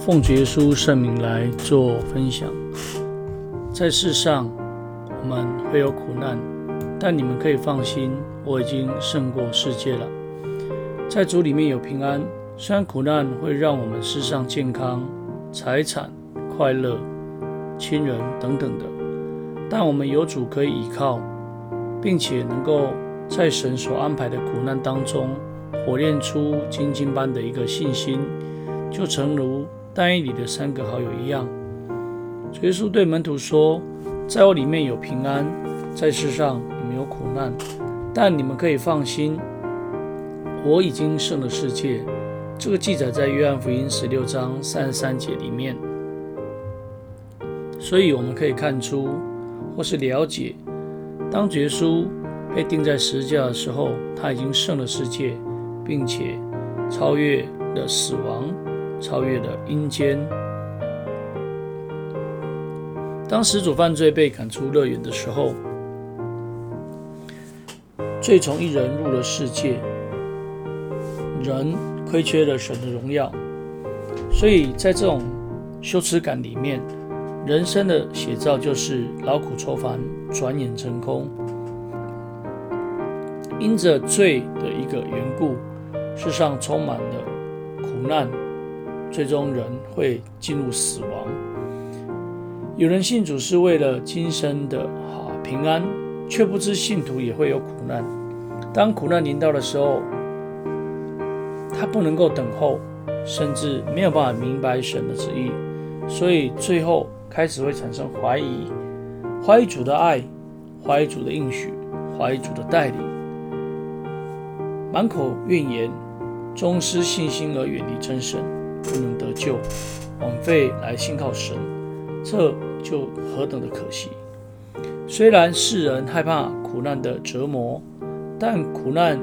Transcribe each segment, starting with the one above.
奉耶稣圣名来做分享。在世上我们会有苦难，但你们可以放心，我已经胜过世界了。在主里面有平安，虽然苦难会让我们失上健康、财产、快乐、亲人等等的，但我们有主可以依靠，并且能够在神所安排的苦难当中，火炼出精金般的一个信心，就诚如但以理的三个好友一样。主耶稣对门徒说：“在我里面有平安，在世上你们有苦难，但你们可以放心，我已经胜了世界。”这个记载在约翰福音十六章三十三节里面。所以我们可以看出，或是了解，当主耶稣被钉在十字架的时候，他已经胜了世界。并且超越了死亡，超越了阴间。当始祖犯罪被赶出乐园的时候，罪从一人入了世界，人亏缺了神的荣耀，所以在这种羞耻感里面，人生的写照就是劳苦愁烦，转眼成空。因着罪的一个缘故。世上充满了苦难，最终人会进入死亡。有人信主是为了今生的啊平安，却不知信徒也会有苦难。当苦难临到的时候，他不能够等候，甚至没有办法明白神的旨意，所以最后开始会产生怀疑，怀疑主的爱，怀疑主的应许，怀疑主的带领。满口怨言，终失信心而远离真神，不能得救，枉费来信靠神，这就何等的可惜！虽然世人害怕苦难的折磨，但苦难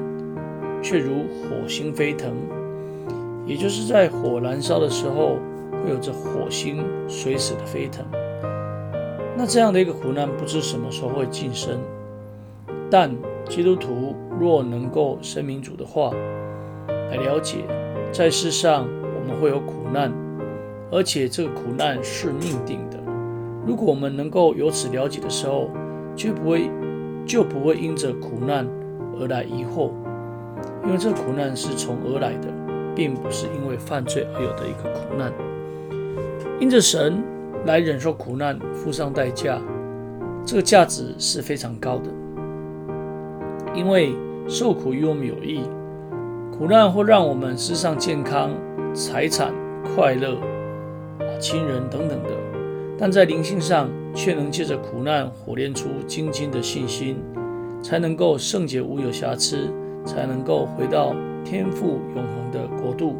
却如火星飞腾，也就是在火燃烧的时候，会有着火星随时的飞腾。那这样的一个苦难，不知什么时候会近身，但基督徒。若能够生民主的话来了解，在世上我们会有苦难，而且这个苦难是命定的。如果我们能够由此了解的时候，就不会就不会因着苦难而来疑惑，因为这苦难是从而来的，并不是因为犯罪而有的一个苦难。因着神来忍受苦难，付上代价，这个价值是非常高的，因为。受苦与我们有益，苦难会让我们失上健康、财产、快乐、亲人等等的，但在灵性上却能借着苦难火炼出精进的信心，才能够圣洁无有瑕疵，才能够回到天父永恒的国度。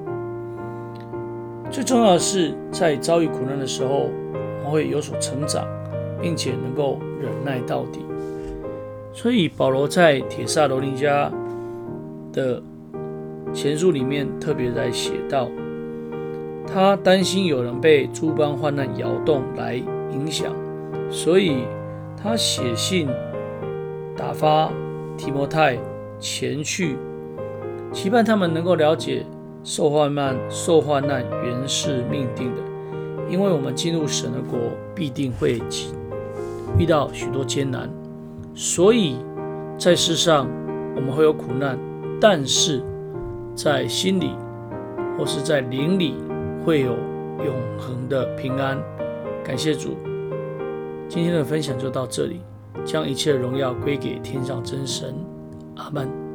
最重要的是，在遭遇苦难的时候，我们会有所成长，并且能够忍耐到底。所以保罗在铁萨罗林家的前书里面特别在写道，他担心有人被诸般患难摇动来影响，所以他写信打发提摩太前去，期盼他们能够了解受患难受患难原是命定的，因为我们进入神的国必定会遇到许多艰难。所以，在世上我们会有苦难，但是在心里或是在灵里会有永恒的平安。感谢主，今天的分享就到这里，将一切荣耀归给天上真神。阿门。